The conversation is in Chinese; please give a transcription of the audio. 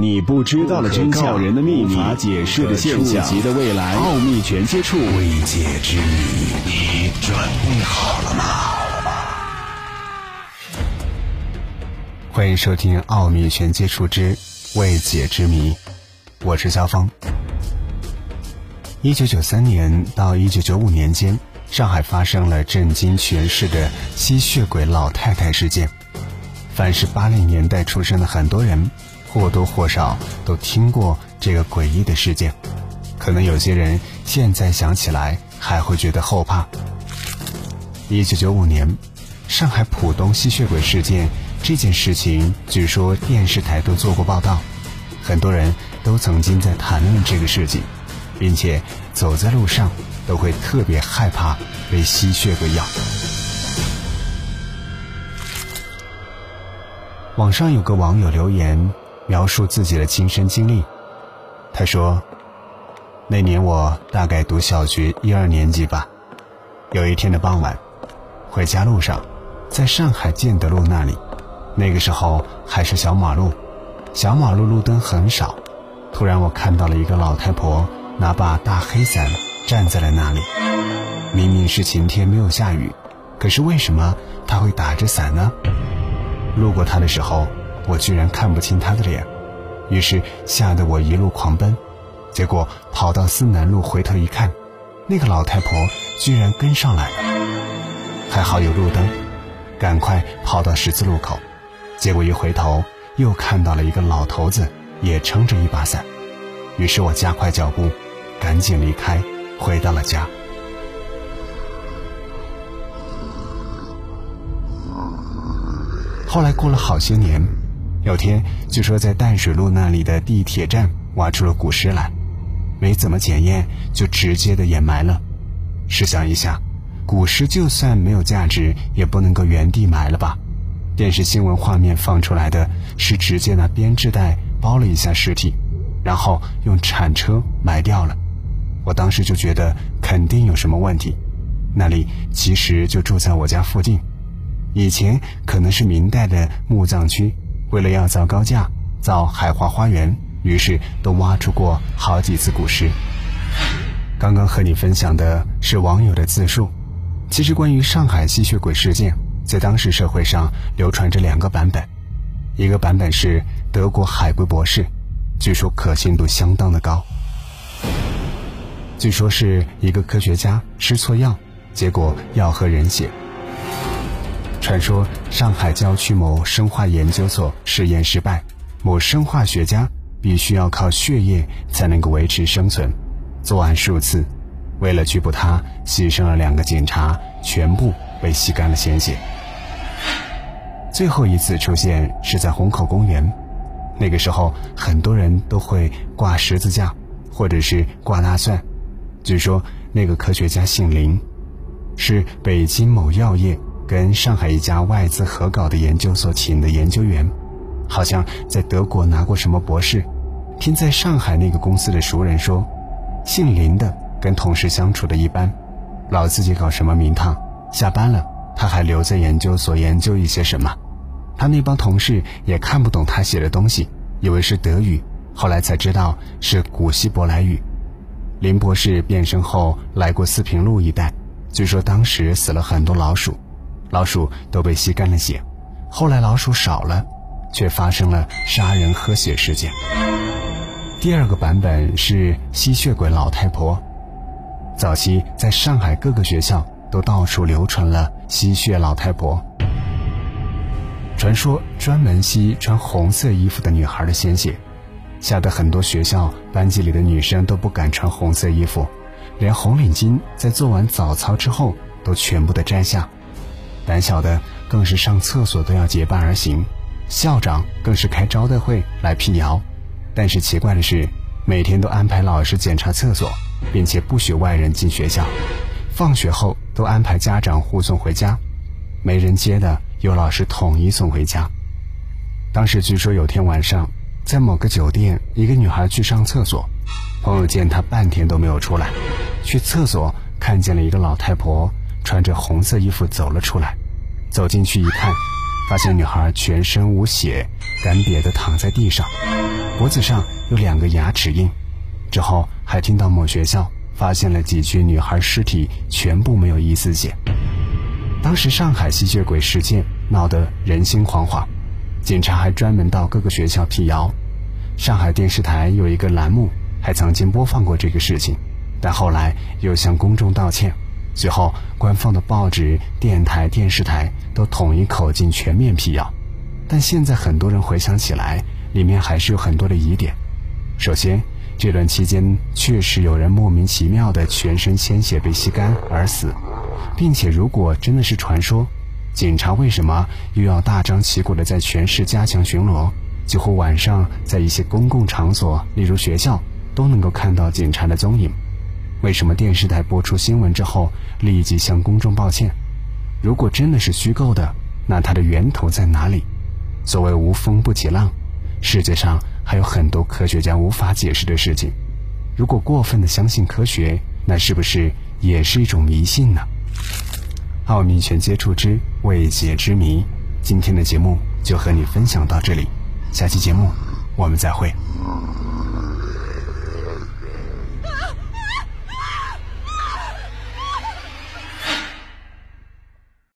你不知道的真相，人的秘密，无法解释的现象，级的未来，奥秘全接触，未解之谜，你准备好了吗？欢迎收听《奥秘全接触之未解之谜》，我是肖峰。一九九三年到一九九五年间，上海发生了震惊全市的吸血鬼老太太事件。凡是八零年代出生的很多人。或多或少都听过这个诡异的事件，可能有些人现在想起来还会觉得后怕。一九九五年，上海浦东吸血鬼事件这件事情，据说电视台都做过报道，很多人都曾经在谈论这个事情，并且走在路上都会特别害怕被吸血鬼咬。网上有个网友留言。描述自己的亲身经历，他说：“那年我大概读小学一二年级吧。有一天的傍晚，回家路上，在上海建德路那里，那个时候还是小马路，小马路路灯很少。突然，我看到了一个老太婆拿把大黑伞站在了那里。明明是晴天，没有下雨，可是为什么她会打着伞呢？路过她的时候。”我居然看不清他的脸，于是吓得我一路狂奔，结果跑到思南路回头一看，那个老太婆居然跟上来了。还好有路灯，赶快跑到十字路口，结果一回头又看到了一个老头子也撑着一把伞，于是我加快脚步，赶紧离开，回到了家。后来过了好些年。有天，据说在淡水路那里的地铁站挖出了古尸来，没怎么检验就直接的掩埋了。试想一下，古尸就算没有价值，也不能够原地埋了吧？电视新闻画面放出来的是直接拿编织袋包了一下尸体，然后用铲车埋掉了。我当时就觉得肯定有什么问题。那里其实就住在我家附近，以前可能是明代的墓葬区。为了要造高架、造海华花园，于是都挖出过好几次古尸。刚刚和你分享的是网友的自述。其实关于上海吸血鬼事件，在当时社会上流传着两个版本。一个版本是德国海归博士，据说可信度相当的高。据说是一个科学家吃错药，结果药喝人血。传说上海郊区某生化研究所实验失败，某生化学家必须要靠血液才能够维持生存，作案数次，为了拘捕他，牺牲了两个警察，全部被吸干了鲜血。最后一次出现是在虹口公园，那个时候很多人都会挂十字架，或者是挂大蒜。据说那个科学家姓林，是北京某药业。跟上海一家外资合搞的研究所请的研究员，好像在德国拿过什么博士。听在上海那个公司的熟人说，姓林的跟同事相处的一般，老自己搞什么名堂，下班了他还留在研究所研究一些什么。他那帮同事也看不懂他写的东西，以为是德语，后来才知道是古希伯来语。林博士变身后来过四平路一带，据说当时死了很多老鼠。老鼠都被吸干了血，后来老鼠少了，却发生了杀人喝血事件。第二个版本是吸血鬼老太婆。早期在上海各个学校都到处流传了吸血老太婆，传说专门吸穿红色衣服的女孩的鲜血，吓得很多学校班级里的女生都不敢穿红色衣服，连红领巾在做完早操之后都全部的摘下。胆小的更是上厕所都要结伴而行，校长更是开招待会来辟谣。但是奇怪的是，每天都安排老师检查厕所，并且不许外人进学校。放学后都安排家长护送回家，没人接的由老师统一送回家。当时据说有天晚上，在某个酒店，一个女孩去上厕所，朋友见她半天都没有出来，去厕所看见了一个老太婆。穿着红色衣服走了出来，走进去一看，发现女孩全身无血，干瘪的躺在地上。脖子上有两个牙齿印。之后还听到某学校发现了几具女孩尸体，全部没有一丝血。当时上海吸血鬼事件闹得人心惶惶，警察还专门到各个学校辟谣。上海电视台有一个栏目还曾经播放过这个事情，但后来又向公众道歉。随后，官方的报纸、电台、电视台都统一口径全面辟谣。但现在很多人回想起来，里面还是有很多的疑点。首先，这段期间确实有人莫名其妙的全身鲜血被吸干而死。并且，如果真的是传说，警察为什么又要大张旗鼓的在全市加强巡逻？几乎晚上在一些公共场所，例如学校，都能够看到警察的踪影。为什么电视台播出新闻之后立即向公众道歉？如果真的是虚构的，那它的源头在哪里？所谓无风不起浪，世界上还有很多科学家无法解释的事情。如果过分的相信科学，那是不是也是一种迷信呢？奥秘全接触之未解之谜，今天的节目就和你分享到这里，下期节目我们再会。